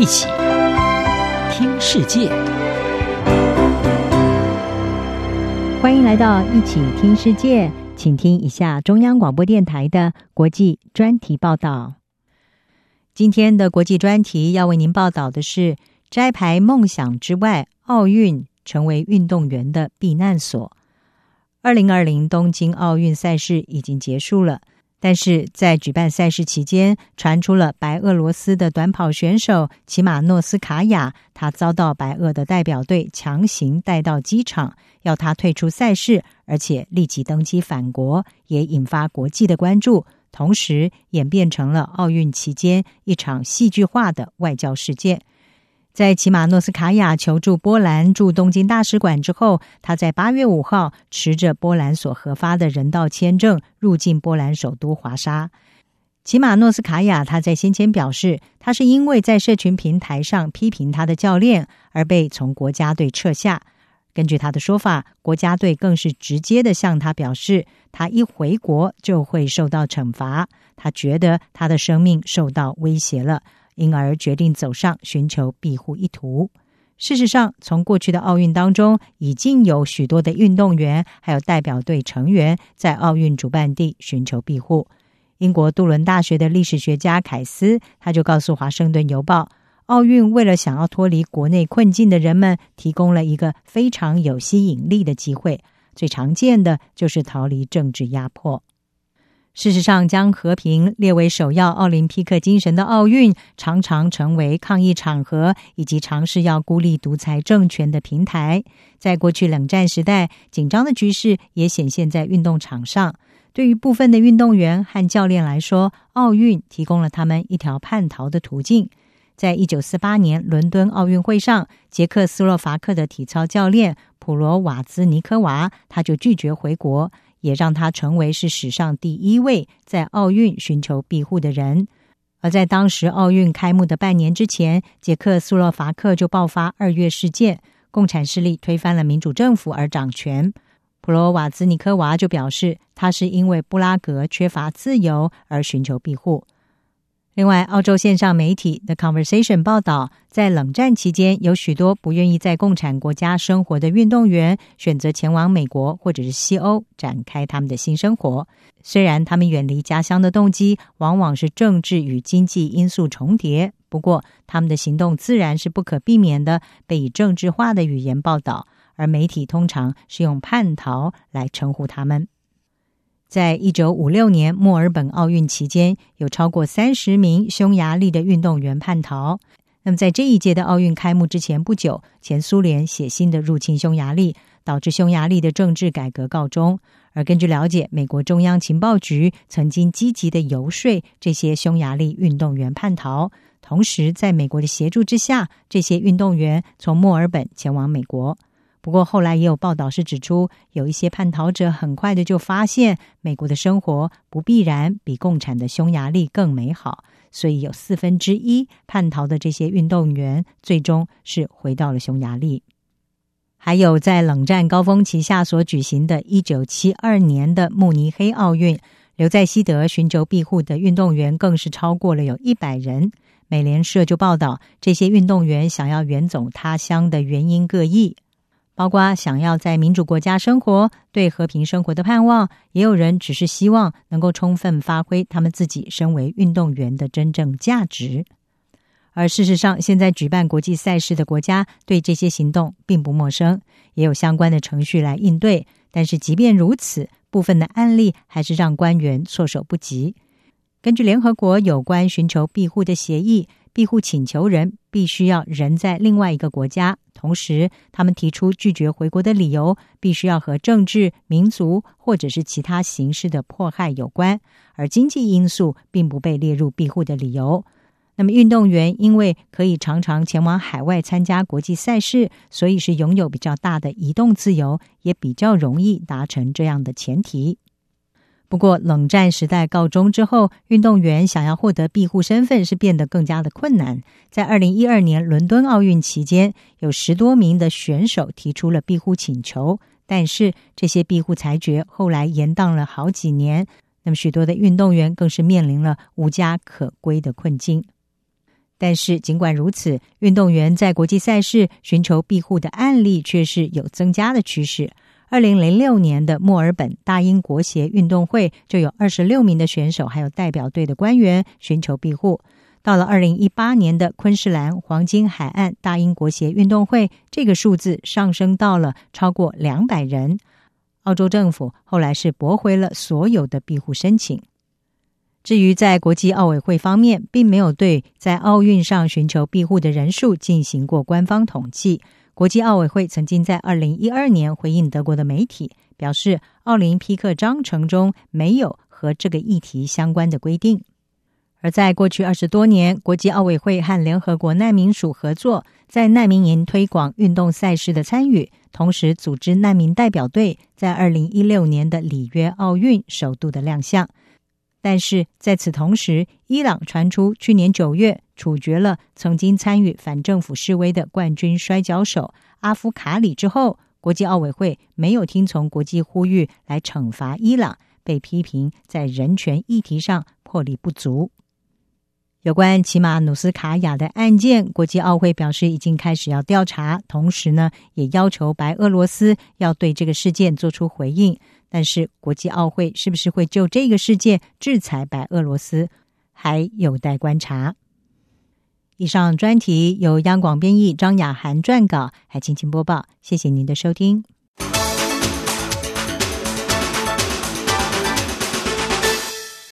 一起听世界，欢迎来到一起听世界，请听一下中央广播电台的国际专题报道。今天的国际专题要为您报道的是：摘牌梦想之外，奥运成为运动员的避难所。二零二零东京奥运赛事已经结束了。但是在举办赛事期间，传出了白俄罗斯的短跑选手齐马诺斯卡娅，他遭到白俄的代表队强行带到机场，要他退出赛事，而且立即登机返国，也引发国际的关注，同时演变成了奥运期间一场戏剧化的外交事件。在齐马诺斯卡娅求助波兰驻东京大使馆之后，他在八月五号持着波兰所核发的人道签证入境波兰首都华沙。齐马诺斯卡娅他在先前表示，他是因为在社群平台上批评他的教练而被从国家队撤下。根据他的说法，国家队更是直接的向他表示，他一回国就会受到惩罚。他觉得他的生命受到威胁了。因而决定走上寻求庇护一途。事实上，从过去的奥运当中，已经有许多的运动员还有代表队成员在奥运主办地寻求庇护。英国杜伦大学的历史学家凯斯，他就告诉《华盛顿邮报》，奥运为了想要脱离国内困境的人们，提供了一个非常有吸引力的机会。最常见的就是逃离政治压迫。事实上，将和平列为首要奥林匹克精神的奥运，常常成为抗议场合以及尝试要孤立独裁政权的平台。在过去冷战时代，紧张的局势也显现在运动场上。对于部分的运动员和教练来说，奥运提供了他们一条叛逃的途径。在一九四八年伦敦奥运会上，捷克斯洛伐克的体操教练普罗瓦兹尼科娃，他就拒绝回国。也让他成为是史上第一位在奥运寻求庇护的人。而在当时奥运开幕的半年之前，捷克斯洛伐克就爆发二月事件，共产势力推翻了民主政府而掌权。普罗瓦兹尼科娃就表示，他是因为布拉格缺乏自由而寻求庇护。另外，澳洲线上媒体 The Conversation 报道，在冷战期间，有许多不愿意在共产国家生活的运动员选择前往美国或者是西欧展开他们的新生活。虽然他们远离家乡的动机往往是政治与经济因素重叠，不过他们的行动自然是不可避免的被以政治化的语言报道，而媒体通常是用“叛逃”来称呼他们。在一九五六年墨尔本奥运期间，有超过三十名匈牙利的运动员叛逃。那么，在这一届的奥运开幕之前不久，前苏联血腥的入侵匈牙利，导致匈牙利的政治改革告终。而根据了解，美国中央情报局曾经积极的游说这些匈牙利运动员叛逃，同时在美国的协助之下，这些运动员从墨尔本前往美国。不过后来也有报道是指出，有一些叛逃者很快的就发现，美国的生活不必然比共产的匈牙利更美好，所以有四分之一叛逃的这些运动员最终是回到了匈牙利。还有在冷战高峰期下所举行的1972年的慕尼黑奥运，留在西德寻求庇护的运动员更是超过了有一百人。美联社就报道，这些运动员想要远走他乡的原因各异。包括想要在民主国家生活、对和平生活的盼望，也有人只是希望能够充分发挥他们自己身为运动员的真正价值。而事实上，现在举办国际赛事的国家对这些行动并不陌生，也有相关的程序来应对。但是，即便如此，部分的案例还是让官员措手不及。根据联合国有关寻求庇护的协议。庇护请求人必须要人在另外一个国家，同时他们提出拒绝回国的理由必须要和政治、民族或者是其他形式的迫害有关，而经济因素并不被列入庇护的理由。那么运动员因为可以常常前往海外参加国际赛事，所以是拥有比较大的移动自由，也比较容易达成这样的前提。不过，冷战时代告终之后，运动员想要获得庇护身份是变得更加的困难。在二零一二年伦敦奥运期间，有十多名的选手提出了庇护请求，但是这些庇护裁决后来延宕了好几年。那么，许多的运动员更是面临了无家可归的困境。但是尽管如此，运动员在国际赛事寻求庇护的案例却是有增加的趋势。二零零六年的墨尔本大英国协运动会就有二十六名的选手还有代表队的官员寻求庇护。到了二零一八年的昆士兰黄金海岸大英国协运动会，这个数字上升到了超过两百人。澳洲政府后来是驳回了所有的庇护申请。至于在国际奥委会方面，并没有对在奥运上寻求庇护的人数进行过官方统计。国际奥委会曾经在二零一二年回应德国的媒体，表示奥林匹克章程中没有和这个议题相关的规定。而在过去二十多年，国际奥委会和联合国难民署合作，在难民营推广运动赛事的参与，同时组织难民代表队，在二零一六年的里约奥运首度的亮相。但是在此同时，伊朗传出去年九月处决了曾经参与反政府示威的冠军摔跤手阿夫卡里之后，国际奥委会没有听从国际呼吁来惩罚伊朗，被批评在人权议题上魄力不足。有关齐马努斯卡雅的案件，国际奥会表示已经开始要调查，同时呢，也要求白俄罗斯要对这个事件做出回应。但是，国际奥会是不是会就这个事件制裁白俄罗斯，还有待观察。以上专题由央广编译张雅涵撰稿，还请请播报。谢谢您的收听。